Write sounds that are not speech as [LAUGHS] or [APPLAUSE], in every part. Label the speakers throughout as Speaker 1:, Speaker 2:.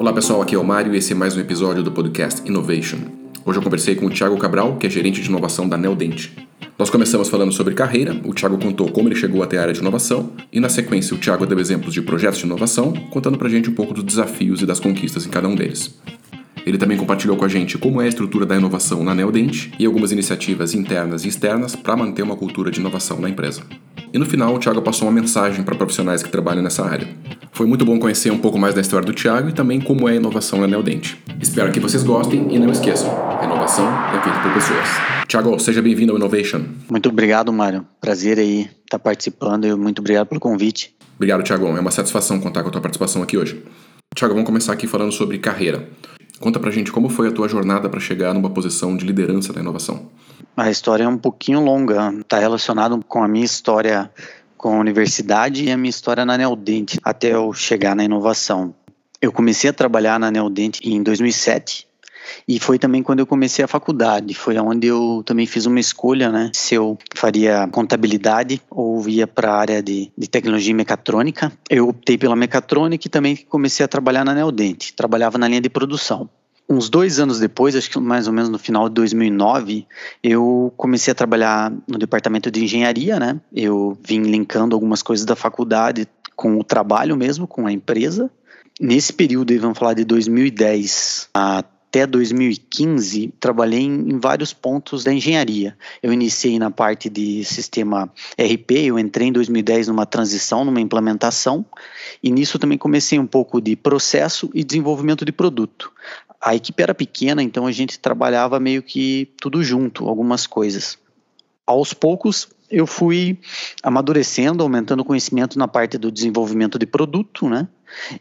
Speaker 1: Olá pessoal, aqui é o Mário e esse é mais um episódio do podcast Innovation. Hoje eu conversei com o Thiago Cabral, que é gerente de inovação da Neodente. Nós começamos falando sobre carreira, o Thiago contou como ele chegou até a área de inovação, e na sequência o Thiago deu exemplos de projetos de inovação, contando pra gente um pouco dos desafios e das conquistas em cada um deles. Ele também compartilhou com a gente como é a estrutura da inovação na Neodente e algumas iniciativas internas e externas para manter uma cultura de inovação na empresa. E no final, o Thiago passou uma mensagem para profissionais que trabalham nessa área. Foi muito bom conhecer um pouco mais da história do Thiago e também como é a inovação na Neodente. Espero que vocês gostem e não esqueçam, a inovação é feita por pessoas. Thiago, seja bem-vindo ao Innovation.
Speaker 2: Muito obrigado, Mário. Prazer aí estar tá participando e muito obrigado pelo convite.
Speaker 1: Obrigado, Thiago. É uma satisfação contar com a tua participação aqui hoje. Thiago, vamos começar aqui falando sobre carreira. Conta pra gente como foi a tua jornada para chegar numa posição de liderança da inovação.
Speaker 2: A história é um pouquinho longa, está relacionado com a minha história com a universidade e a minha história na Neodente, até eu chegar na inovação. Eu comecei a trabalhar na Neodente em 2007 e foi também quando eu comecei a faculdade, foi onde eu também fiz uma escolha, né, se eu faria contabilidade ou ia para a área de, de tecnologia mecatrônica. Eu optei pela mecatrônica e também comecei a trabalhar na Neodente, trabalhava na linha de produção uns dois anos depois, acho que mais ou menos no final de 2009, eu comecei a trabalhar no departamento de engenharia, né? Eu vim linkando algumas coisas da faculdade com o trabalho mesmo, com a empresa. Nesse período, vamos falar de 2010 até 2015, trabalhei em, vários pontos da engenharia. Eu iniciei na parte de sistema RP, eu entrei em 2010 numa transição, numa implementação, e nisso também comecei um pouco de processo e desenvolvimento de produto a equipe era pequena, então a gente trabalhava meio que tudo junto, algumas coisas. Aos poucos, eu fui amadurecendo, aumentando conhecimento na parte do desenvolvimento de produto, né?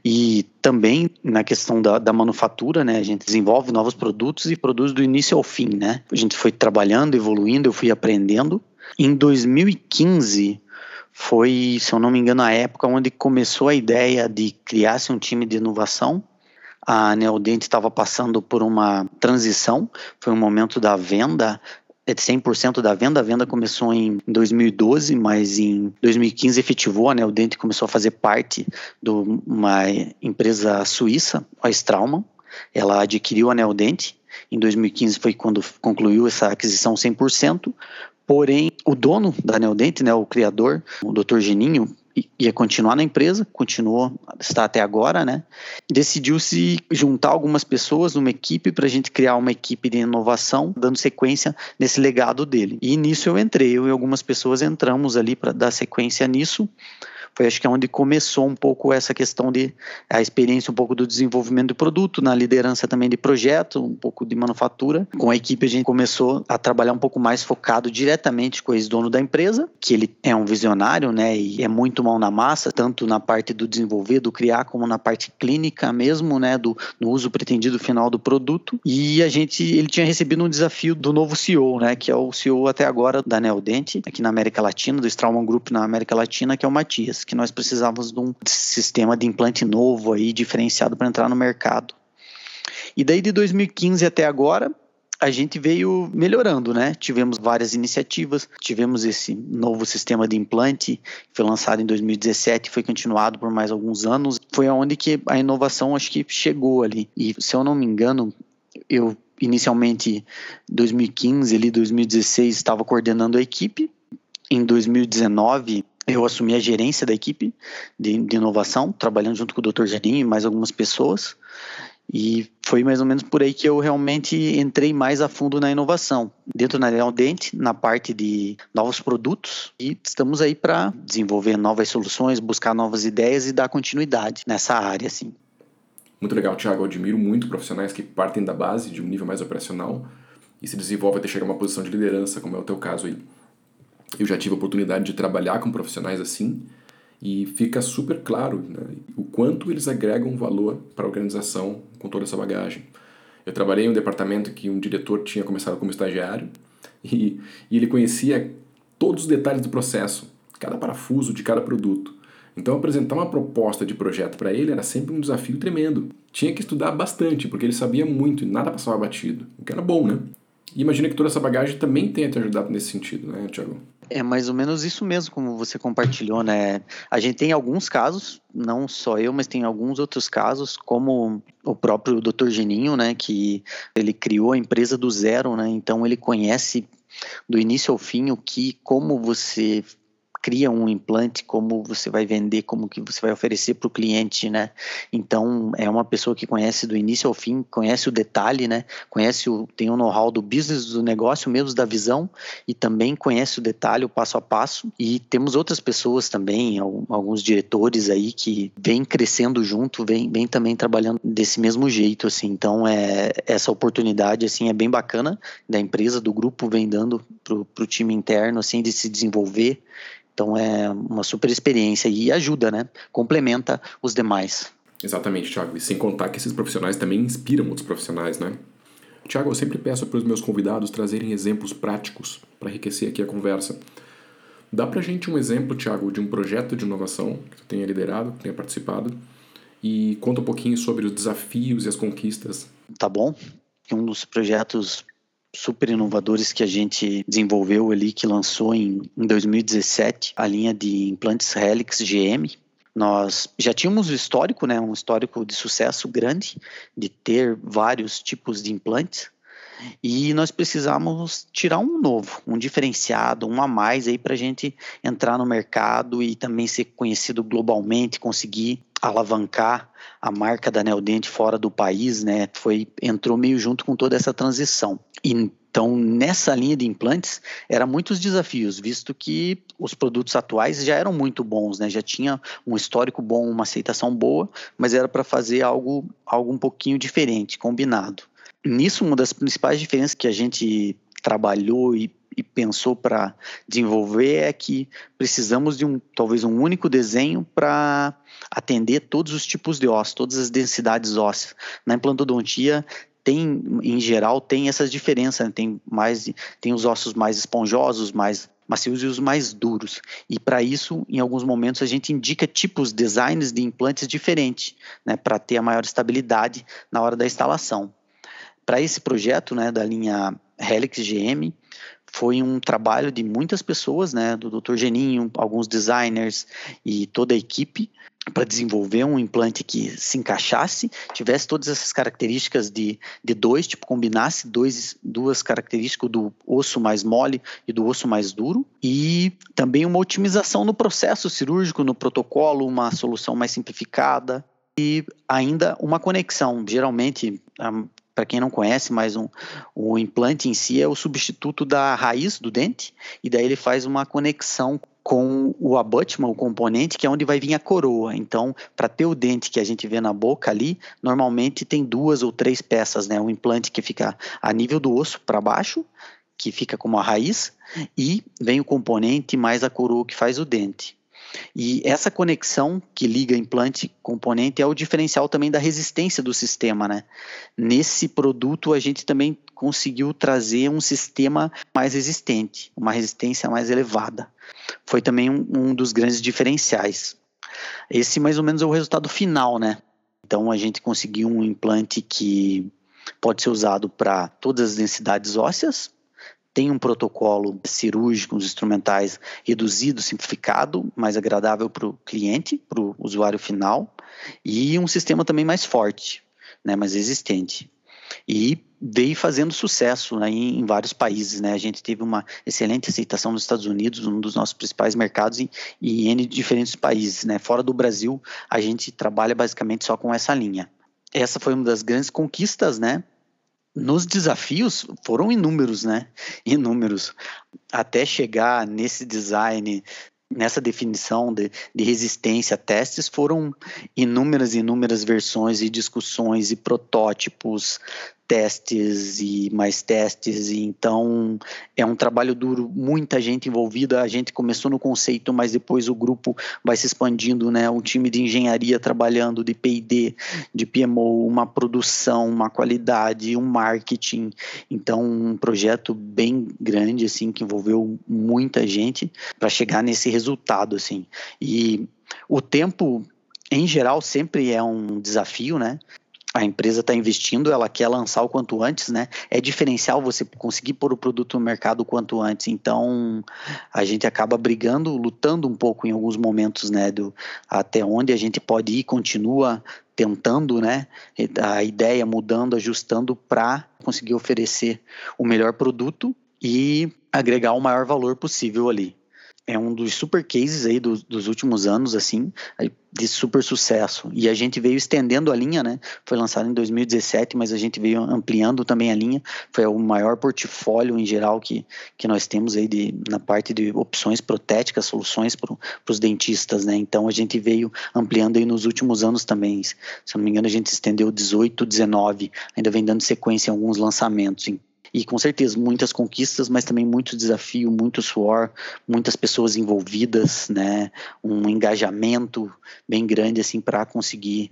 Speaker 2: E também na questão da, da, manufatura, né? A gente desenvolve novos produtos e produz do início ao fim, né? A gente foi trabalhando, evoluindo, eu fui aprendendo. Em 2015 foi, se eu não me engano, a época onde começou a ideia de criar-se um time de inovação a Neodente estava passando por uma transição, foi um momento da venda, 100% é da venda. A venda começou em 2012, mas em 2015 efetivou. A Neodente começou a fazer parte de uma empresa suíça, a Straumann. Ela adquiriu a Neodente. Em 2015 foi quando concluiu essa aquisição 100%. Porém, o dono da Neodente, né, o criador, o Dr. Geninho, ia continuar na empresa, continuou, está até agora, né? Decidiu se juntar algumas pessoas numa equipe para a gente criar uma equipe de inovação, dando sequência nesse legado dele. E nisso eu entrei, eu e algumas pessoas entramos ali para dar sequência nisso foi acho que é onde começou um pouco essa questão de a experiência um pouco do desenvolvimento do produto, na liderança também de projeto, um pouco de manufatura. Com a equipe a gente começou a trabalhar um pouco mais focado diretamente com o ex-dono da empresa, que ele é um visionário, né, e é muito mão na massa, tanto na parte do desenvolver, do criar, como na parte clínica mesmo, né, do no uso pretendido final do produto. E a gente, ele tinha recebido um desafio do novo CEO, né, que é o CEO até agora da Neodente, aqui na América Latina, do Straumann Group na América Latina, que é o Matias que nós precisávamos de um sistema de implante novo aí, diferenciado para entrar no mercado. E daí de 2015 até agora, a gente veio melhorando, né? Tivemos várias iniciativas, tivemos esse novo sistema de implante, foi lançado em 2017, foi continuado por mais alguns anos. Foi aonde que a inovação acho que chegou ali. E se eu não me engano, eu inicialmente 2015 ali 2016 estava coordenando a equipe. Em 2019 eu assumi a gerência da equipe de, de inovação, trabalhando junto com o Dr. Janinho e mais algumas pessoas. E foi mais ou menos por aí que eu realmente entrei mais a fundo na inovação, dentro da Leão Dente, na parte de novos produtos, e estamos aí para desenvolver novas soluções, buscar novas ideias e dar continuidade nessa área, assim.
Speaker 1: Muito legal, Thiago. Eu admiro muito profissionais que partem da base, de um nível mais operacional, e se desenvolvem até chegar a uma posição de liderança, como é o teu caso aí. Eu já tive a oportunidade de trabalhar com profissionais assim e fica super claro né, o quanto eles agregam valor para a organização com toda essa bagagem. Eu trabalhei em um departamento que um diretor tinha começado como estagiário e, e ele conhecia todos os detalhes do processo, cada parafuso de cada produto. Então, apresentar uma proposta de projeto para ele era sempre um desafio tremendo. Tinha que estudar bastante, porque ele sabia muito e nada passava batido, o que era bom, né? E imagina que toda essa bagagem também tenha te ajudado nesse sentido, né, Tiago?
Speaker 2: É mais ou menos isso mesmo, como você compartilhou, né? A gente tem alguns casos, não só eu, mas tem alguns outros casos, como o próprio Dr. Geninho, né? Que ele criou a empresa do zero, né? Então ele conhece do início ao fim o que, como você cria um implante, como você vai vender, como que você vai oferecer para o cliente, né? Então é uma pessoa que conhece do início ao fim, conhece o detalhe, né? Conhece o tem o know-how do business, do negócio mesmo, da visão e também conhece o detalhe, o passo a passo. E temos outras pessoas também, alguns diretores aí que vêm crescendo junto, vêm, vêm também trabalhando desse mesmo jeito, assim. Então é essa oportunidade assim é bem bacana da empresa, do grupo vem dando pro, pro time interno assim de se desenvolver então é uma super experiência e ajuda, né? Complementa os demais.
Speaker 1: Exatamente, Thiago. E sem contar que esses profissionais também inspiram outros profissionais, né? Tiago, eu sempre peço para os meus convidados trazerem exemplos práticos para enriquecer aqui a conversa. Dá para a gente um exemplo, Tiago, de um projeto de inovação que tu tenha liderado, que tenha participado, e conta um pouquinho sobre os desafios e as conquistas.
Speaker 2: Tá bom. Um dos projetos super inovadores que a gente desenvolveu ali, que lançou em, em 2017, a linha de implantes Helix GM. Nós já tínhamos o histórico, né, um histórico de sucesso grande, de ter vários tipos de implantes, e nós precisamos tirar um novo, um diferenciado, um a mais aí para a gente entrar no mercado e também ser conhecido globalmente, conseguir alavancar a marca da Neodente fora do país, né? Foi entrou meio junto com toda essa transição. Então, nessa linha de implantes, eram muitos desafios, visto que os produtos atuais já eram muito bons, né? Já tinha um histórico bom, uma aceitação boa, mas era para fazer algo, algo um pouquinho diferente, combinado. Nisso, uma das principais diferenças que a gente trabalhou e e pensou para desenvolver é que precisamos de um talvez um único desenho para atender todos os tipos de ossos, todas as densidades ósseas. Na implantodontia tem em geral tem essas diferenças, né? tem mais tem os ossos mais esponjosos, mais macios e os mais duros. E para isso, em alguns momentos a gente indica tipos, designs de implantes diferentes, né, para ter a maior estabilidade na hora da instalação. Para esse projeto, né, da linha Helix GM, foi um trabalho de muitas pessoas, né, do Dr. Geninho, alguns designers e toda a equipe para desenvolver um implante que se encaixasse, tivesse todas essas características de, de dois, tipo, combinasse dois, duas características do osso mais mole e do osso mais duro, e também uma otimização no processo cirúrgico, no protocolo, uma solução mais simplificada, e ainda uma conexão. Geralmente, para quem não conhece, mas um, o implante em si é o substituto da raiz do dente, e daí ele faz uma conexão com o abutment, o componente, que é onde vai vir a coroa. Então, para ter o dente que a gente vê na boca ali, normalmente tem duas ou três peças, né? Um implante que fica a nível do osso para baixo, que fica como a raiz, e vem o componente mais a coroa que faz o dente. E essa conexão que liga implante componente é o diferencial também da resistência do sistema, né? Nesse produto a gente também conseguiu trazer um sistema mais resistente, uma resistência mais elevada. Foi também um, um dos grandes diferenciais. Esse mais ou menos é o resultado final, né? Então a gente conseguiu um implante que pode ser usado para todas as densidades ósseas, tem um protocolo cirúrgico, os instrumentais reduzido, simplificado, mais agradável para o cliente, para o usuário final, e um sistema também mais forte, né, mais existente. E veio fazendo sucesso né, em, vários países. Né? A gente teve uma excelente aceitação nos Estados Unidos, um dos nossos principais mercados, e, e em diferentes países. Né? Fora do Brasil, a gente trabalha basicamente só com essa linha. Essa foi uma das grandes conquistas, né? Nos desafios foram inúmeros, né? [LAUGHS] Inúmeros. Até chegar nesse design, nessa definição de, de resistência a testes, foram inúmeras, inúmeras versões e discussões e protótipos, testes e mais testes, e então é um trabalho duro, muita gente envolvida, a gente começou no conceito, mas depois o grupo vai se expandindo, né, um time de engenharia trabalhando, de P&D, de PMO, uma produção, uma qualidade, um marketing, então um projeto bem grande, assim, que envolveu muita gente para chegar nesse resultado, assim, e o tempo em geral sempre é um desafio, né? A empresa está investindo, ela quer lançar o quanto antes, né? É diferencial você conseguir pôr o produto no mercado o quanto antes. Então, a gente acaba brigando, lutando um pouco em alguns momentos, né? Do, até onde a gente pode ir, continua tentando, né? A ideia mudando, ajustando para conseguir oferecer o melhor produto e agregar o maior valor possível ali é um dos super cases aí dos, dos últimos anos, assim, de super sucesso. E a gente veio estendendo a linha, né? Foi lançado em 2017, mas a gente veio ampliando também a linha. Foi o maior portfólio em geral que, que nós temos aí de, na parte de opções protéticas, soluções para os dentistas, né? Então a gente veio ampliando aí nos últimos anos também. Se não me engano, a gente estendeu 18, 19, ainda vem dando sequência em alguns lançamentos. E com certeza muitas conquistas, mas também muito desafio, muito suor, muitas pessoas envolvidas, né? Um engajamento bem grande assim para conseguir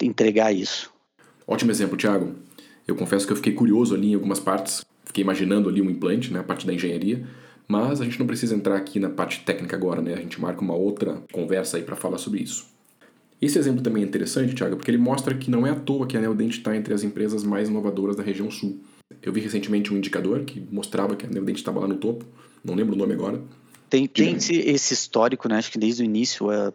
Speaker 2: entregar isso.
Speaker 1: Ótimo exemplo, Thiago. Eu confesso que eu fiquei curioso ali em algumas partes, fiquei imaginando ali um implante, né, a parte da engenharia, mas a gente não precisa entrar aqui na parte técnica agora, né? A gente marca uma outra conversa aí para falar sobre isso. Esse exemplo também é interessante, Thiago, porque ele mostra que não é à toa que a Neodent está entre as empresas mais inovadoras da região sul. Eu vi recentemente um indicador que mostrava que a Neodent estava lá no topo, não lembro o nome agora.
Speaker 2: Tem, tem esse, esse, histórico, né? Acho que desde o início é,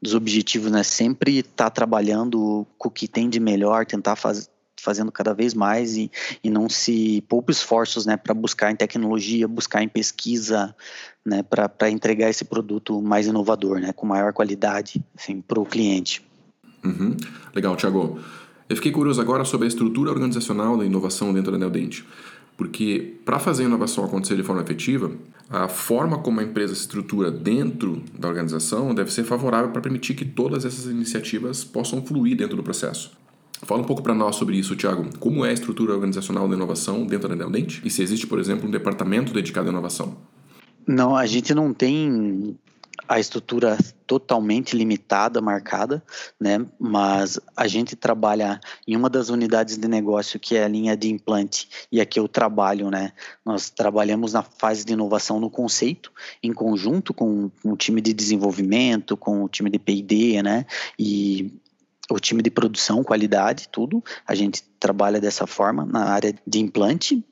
Speaker 2: dos objetivos, né? Sempre estar tá trabalhando com o que tem de melhor, tentar fazer fazendo cada vez mais e, e não se poupa esforços né, para buscar em tecnologia, buscar em pesquisa, né, para entregar esse produto mais inovador, né, com maior qualidade assim, para o cliente.
Speaker 1: Uhum. Legal, Thiago. Eu fiquei curioso agora sobre a estrutura organizacional da inovação dentro da Neodente, porque para fazer a inovação acontecer de forma efetiva, a forma como a empresa se estrutura dentro da organização deve ser favorável para permitir que todas essas iniciativas possam fluir dentro do processo. Fala um pouco para nós sobre isso, Tiago. Como é a estrutura organizacional da inovação dentro da Neodente? E se existe, por exemplo, um departamento dedicado à inovação?
Speaker 2: Não, a gente não tem a estrutura totalmente limitada, marcada, né? Mas a gente trabalha em uma das unidades de negócio que é a linha de implante e aqui eu trabalho, né? Nós trabalhamos na fase de inovação no conceito, em conjunto com, com o time de desenvolvimento, com o time de P&D, né? E o time de produção, qualidade, tudo. A gente trabalha dessa forma na área de implante.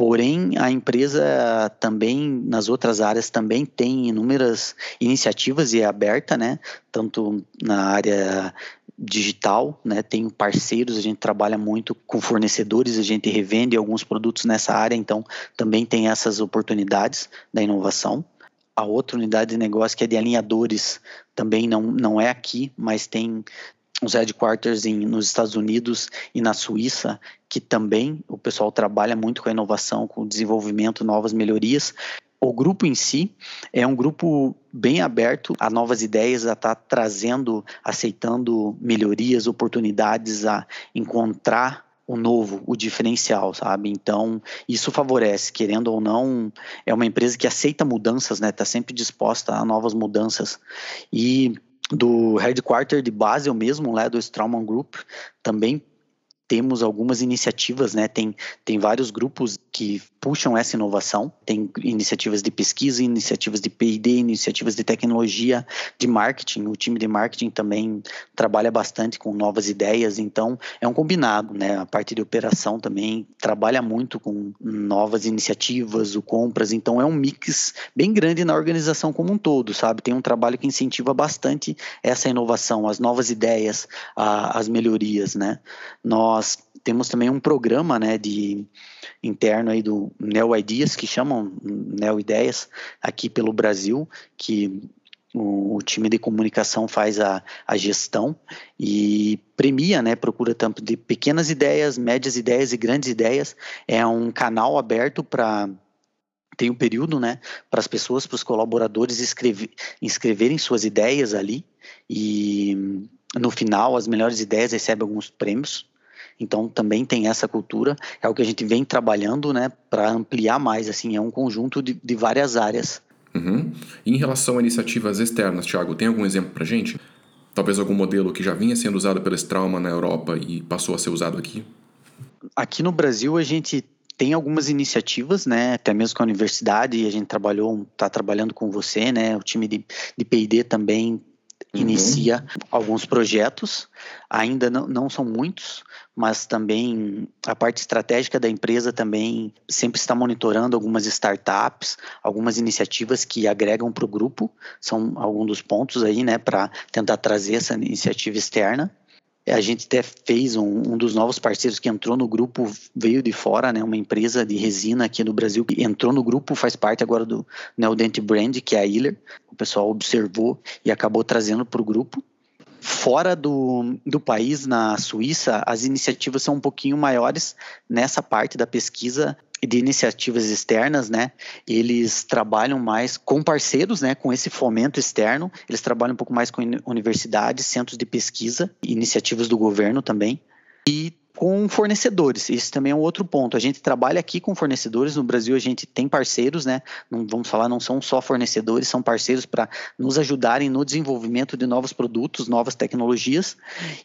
Speaker 2: Porém, a empresa também, nas outras áreas, também tem inúmeras iniciativas e é aberta, né? Tanto na área digital, né? Tem parceiros, a gente trabalha muito com fornecedores, a gente revende alguns produtos nessa área, então também tem essas oportunidades da inovação. A outra unidade de negócio que é de alinhadores também não, não é aqui, mas tem os headquarters em, nos Estados Unidos e na Suíça, que também o pessoal trabalha muito com a inovação, com o desenvolvimento, novas melhorias. O grupo em si é um grupo bem aberto a novas ideias, a estar tá trazendo, aceitando melhorias, oportunidades, a encontrar o novo, o diferencial, sabe? Então, isso favorece, querendo ou não, é uma empresa que aceita mudanças, né? Está sempre disposta a novas mudanças. E do headquarter de Basel mesmo, lá do Straumann Group, também temos algumas iniciativas, né? Tem, tem vários grupos que puxam essa inovação. Tem iniciativas de pesquisa, iniciativas de P&D, iniciativas de tecnologia, de marketing. O time de marketing também trabalha bastante com novas ideias, então é um combinado, né? A parte de operação também trabalha muito com novas iniciativas, o compras, então é um mix bem grande na organização como um todo, sabe? Tem um trabalho que incentiva bastante essa inovação, as novas ideias, a, as melhorias, né? Nós nós temos também um programa né, de interno aí do Neo Ideas, que chamam Neo Ideias, aqui pelo Brasil, que o, o, time de comunicação faz a, a gestão e premia, né, procura tanto de pequenas ideias, médias ideias e grandes ideias. É um canal aberto para tem um período, né, para as pessoas, para os colaboradores escrever, inscreverem suas ideias ali e no final as melhores ideias recebem alguns prêmios então também tem essa cultura, é o que a gente vem trabalhando, né, para ampliar mais, assim, é um conjunto de, de várias áreas.
Speaker 1: Uhum. em relação a iniciativas externas, Thiago, tem algum exemplo para gente? Talvez algum modelo que já vinha sendo usado pela Strauma na Europa e passou a ser usado aqui?
Speaker 2: Aqui no Brasil a gente tem algumas iniciativas, né, até mesmo com a universidade, a gente trabalhou, está trabalhando com você, né, o time de, de P&D também uhum. inicia alguns projetos, ainda não, não são muitos, mas também a parte estratégica da empresa também sempre está monitorando algumas startups, algumas iniciativas que agregam para o grupo, são alguns dos pontos aí, né, para tentar trazer essa iniciativa externa. A gente até fez um, um, dos novos parceiros que entrou no grupo, veio de fora, né, uma empresa de resina aqui no Brasil que entrou no grupo, faz parte agora do Neodent Brand, que é a Iller. O pessoal observou e acabou trazendo para o grupo. Fora do, do país, na Suíça, as iniciativas são um pouquinho maiores nessa parte da pesquisa de iniciativas externas, né? Eles trabalham mais com parceiros, né? Com esse fomento externo. Eles trabalham um pouco mais com universidades, centros de pesquisa, iniciativas do governo também. E com fornecedores. Esse também é um outro ponto. A gente trabalha aqui com fornecedores. No Brasil, a gente tem parceiros, né? Não vamos falar, não são só fornecedores, são parceiros para nos ajudarem no desenvolvimento de novos produtos, novas tecnologias.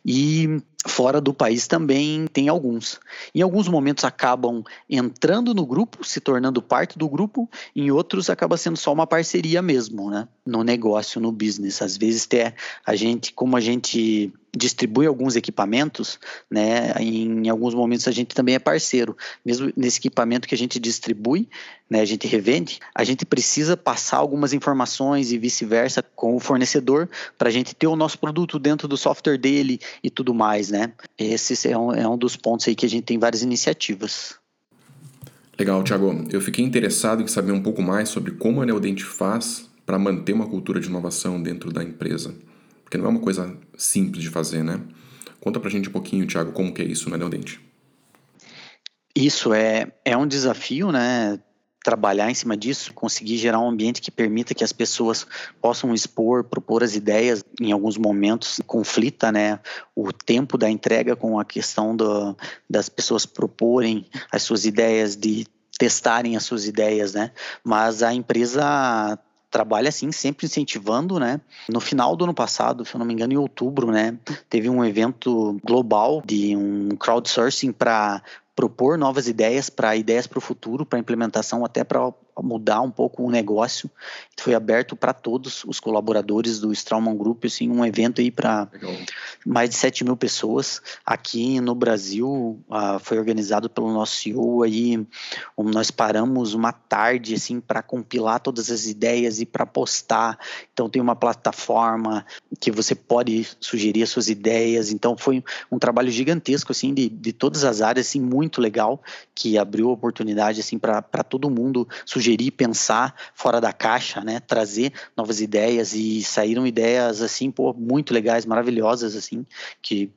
Speaker 2: E fora do país também tem alguns. Em alguns momentos acabam entrando no grupo, se tornando parte do grupo, em outros acaba sendo só uma parceria mesmo, né? No negócio, no business. Às vezes até a gente, como a gente distribui alguns equipamentos, né? Em alguns momentos a gente também é parceiro. Mesmo nesse equipamento que a gente distribui, né, a gente revende, a gente precisa passar algumas informações e vice-versa com o fornecedor para a gente ter o nosso produto dentro do software dele e tudo mais, né? Esse é um, é um dos pontos aí que a gente tem várias iniciativas.
Speaker 1: Legal, Thiago. Eu fiquei interessado em saber um pouco mais sobre como a Neodente faz para manter uma cultura de inovação dentro da empresa. Porque não é uma coisa simples de fazer, né? Conta pra gente um pouquinho, Thiago, como que é isso na Neodente.
Speaker 2: Isso é, é um desafio, né? Trabalhar em cima disso, conseguir gerar um ambiente que permita que as pessoas possam expor, propor as ideias. Em alguns momentos conflita, né? O tempo da entrega com a questão do, das pessoas proporem as suas ideias, de testarem as suas ideias, né? Mas a empresa trabalha assim, sempre incentivando, né? No final do ano passado, se eu não me engano, em outubro, né, teve um evento global de um crowdsourcing para propor novas ideias para ideias para o futuro, para implementação, até para mudar um pouco o negócio. Foi aberto para todos os colaboradores do Strauman Group, assim, um evento aí para mais de 7 mil pessoas. Aqui no Brasil, uh, foi organizado pelo nosso CEO aí, nós paramos uma tarde, assim, para compilar todas as ideias e para postar. Então tem uma plataforma que você pode sugerir as suas ideias. Então foi um trabalho gigantesco, assim, de, de todas as áreas, assim, muito legal, que abriu oportunidade, assim, para todo mundo sugerir sugerir, pensar fora da caixa, né? Trazer novas ideias e saíram ideias assim, pô, muito legais, maravilhosas assim, que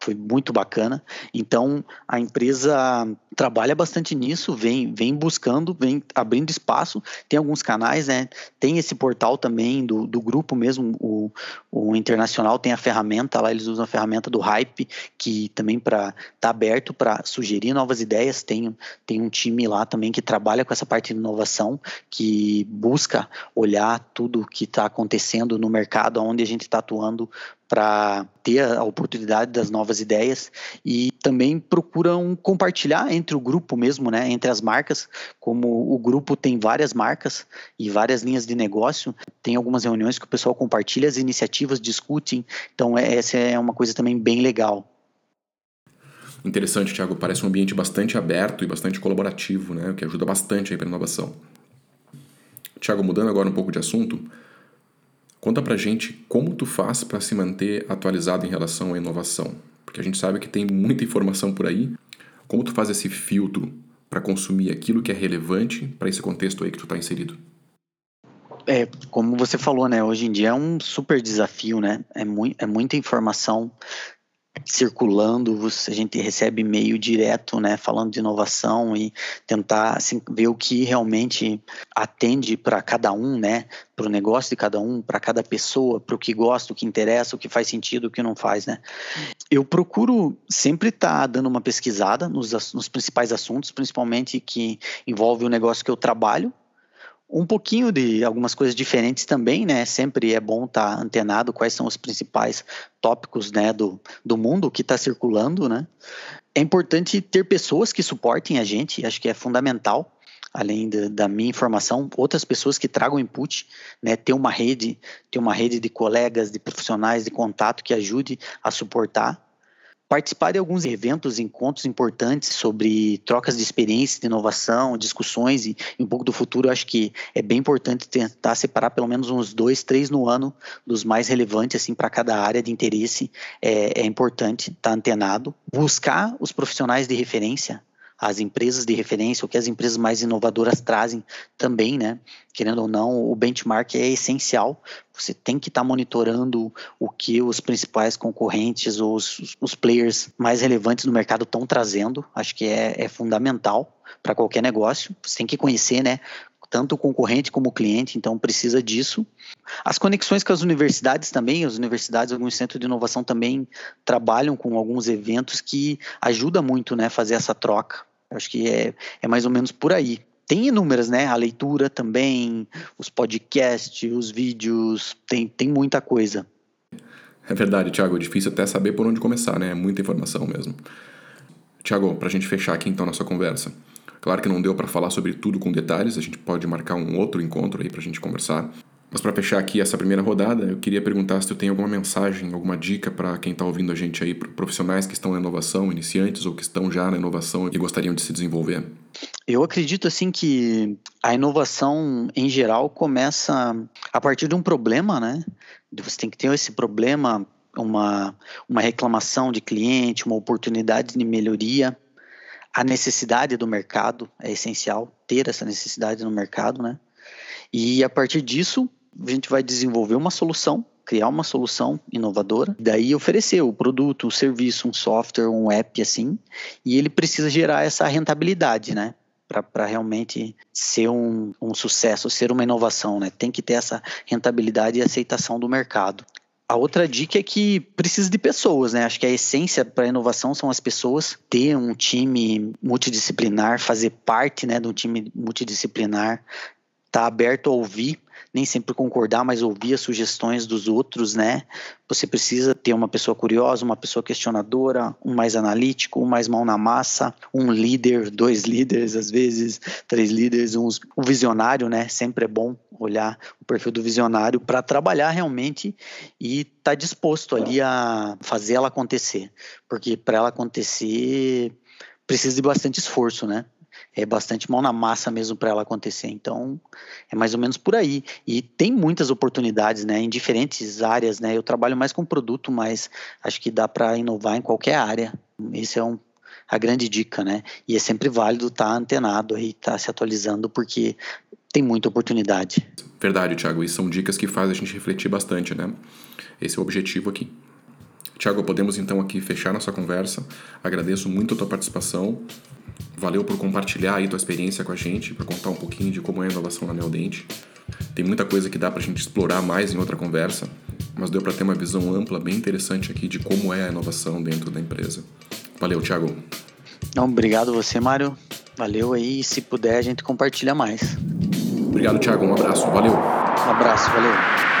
Speaker 2: foi muito bacana. Então a empresa trabalha bastante nisso, vem, vem buscando, vem abrindo espaço. Tem alguns canais, né? Tem esse portal também do, do grupo mesmo, o, o internacional tem a ferramenta lá, eles usam a ferramenta do Hype, que também para tá aberto para sugerir novas ideias. Tem, tem um time lá também que trabalha com essa parte de inovação, que busca olhar tudo que está acontecendo no mercado, onde a gente está atuando para ter a oportunidade das novas ideias e também procuram compartilhar entre o grupo mesmo, né, entre as marcas, como o grupo tem várias marcas e várias linhas de negócio, tem algumas reuniões que o pessoal compartilha as iniciativas, discutem, então é, essa é uma coisa também bem legal.
Speaker 1: Interessante, Thiago, parece um ambiente bastante aberto e bastante colaborativo, né, o que ajuda bastante aí para inovação. Thiago, mudando agora um pouco de assunto, Conta pra gente como tu faz para se manter atualizado em relação à inovação, porque a gente sabe que tem muita informação por aí. Como tu faz esse filtro para consumir aquilo que é relevante para esse contexto aí que tu está inserido?
Speaker 2: É, como você falou, né? Hoje em dia é um super desafio, né? É, mu é muita informação circulando, a gente recebe e-mail direto, né, falando de inovação e tentar assim, ver o que realmente atende para cada um, né, para o negócio de cada um, para cada pessoa, para o que gosta, o que interessa, o que faz sentido, o que não faz, né. Eu procuro sempre estar tá dando uma pesquisada nos, nos principais assuntos, principalmente que envolve o negócio que eu trabalho, um pouquinho de algumas coisas diferentes também, né? Sempre é bom estar tá antenado quais são os principais tópicos, né, do, do mundo que está circulando, né? É importante ter pessoas que suportem a gente, acho que é fundamental. além da, da, minha informação, outras pessoas que tragam input, né, ter uma rede, ter uma rede de colegas, de profissionais de contato que ajude a suportar participar de alguns eventos, encontros importantes sobre trocas de experiência, de inovação, discussões e, um pouco do futuro. Acho que é bem importante tentar separar pelo menos uns dois, três no ano dos mais relevantes assim para cada área de interesse. É, é importante estar tá antenado, buscar os profissionais de referência as empresas de referência, o que as empresas mais inovadoras trazem também, né? Querendo ou não, o benchmark é essencial. Você tem que estar tá monitorando o que os principais concorrentes ou os, os players mais relevantes no mercado estão trazendo. Acho que é, é fundamental para qualquer negócio. Você tem que conhecer, né? tanto o concorrente como o cliente, então precisa disso. As conexões com as universidades também, as universidades, alguns centros de inovação também trabalham com alguns eventos que ajuda muito, né, fazer essa troca. Acho que é, é mais ou menos por aí. Tem inúmeras, né? A leitura também, os podcasts, os vídeos, tem, tem muita coisa.
Speaker 1: É verdade, Thiago. É difícil até saber por onde começar, né? É muita informação mesmo. Tiago, para a gente fechar aqui então nossa conversa. Claro que não deu para falar sobre tudo com detalhes, a gente pode marcar um outro encontro aí para a gente conversar. Mas para fechar aqui essa primeira rodada, eu queria perguntar se tu tem alguma mensagem, alguma dica para quem está ouvindo a gente aí, profissionais que estão na inovação, iniciantes ou que estão já na inovação e gostariam de se desenvolver.
Speaker 2: Eu acredito assim que a inovação em geral começa a partir de um problema, né? Você tem que ter esse problema, uma, uma reclamação de cliente, uma oportunidade de melhoria. A necessidade do mercado é essencial, ter essa necessidade no mercado, né? E a partir disso, a gente vai desenvolver uma solução, criar uma solução inovadora, daí oferecer o produto, o serviço, um software, um app assim, e ele precisa gerar essa rentabilidade, né? Para realmente ser um, um sucesso, ser uma inovação, né? Tem que ter essa rentabilidade e aceitação do mercado. A outra dica é que precisa de pessoas, né? Acho que a essência para a inovação são as pessoas. Ter um time multidisciplinar, fazer parte né, de um time multidisciplinar, estar tá aberto a ouvir nem sempre concordar, mas ouvir as sugestões dos outros, né? Você precisa ter uma pessoa curiosa, uma pessoa questionadora, um mais analítico, um mais mão na massa, um líder, dois líderes, às vezes, três líderes, uns, um visionário, né? Sempre é bom olhar o perfil do visionário para trabalhar realmente e estar tá disposto ali a fazer ela acontecer. Porque para ela acontecer precisa de bastante esforço, né? É bastante mão na massa mesmo para ela acontecer. Então, é mais ou menos por aí. E tem muitas oportunidades, né, em diferentes áreas, né? Eu trabalho mais com produto, mas acho que dá para inovar em qualquer área. Esse é um, a grande dica, né? E é sempre válido estar tá antenado e estar tá se atualizando porque tem muita oportunidade.
Speaker 1: Verdade, Thiago. E são dicas que fazem a gente refletir bastante, né? Esse é o objetivo aqui. Tiago, podemos então aqui fechar nossa conversa. Agradeço muito a tua participação. Valeu por compartilhar aí tua experiência com a gente, para contar um pouquinho de como é a inovação na Neodente. Tem muita coisa que dá para a gente explorar mais em outra conversa, mas deu para ter uma visão ampla, bem interessante aqui de como é a inovação dentro da empresa. Valeu, Thiago.
Speaker 2: Não, obrigado você, Mário. Valeu aí. Se puder, a gente compartilha mais.
Speaker 1: Obrigado, Thiago. Um abraço. Valeu.
Speaker 2: Um abraço. Valeu.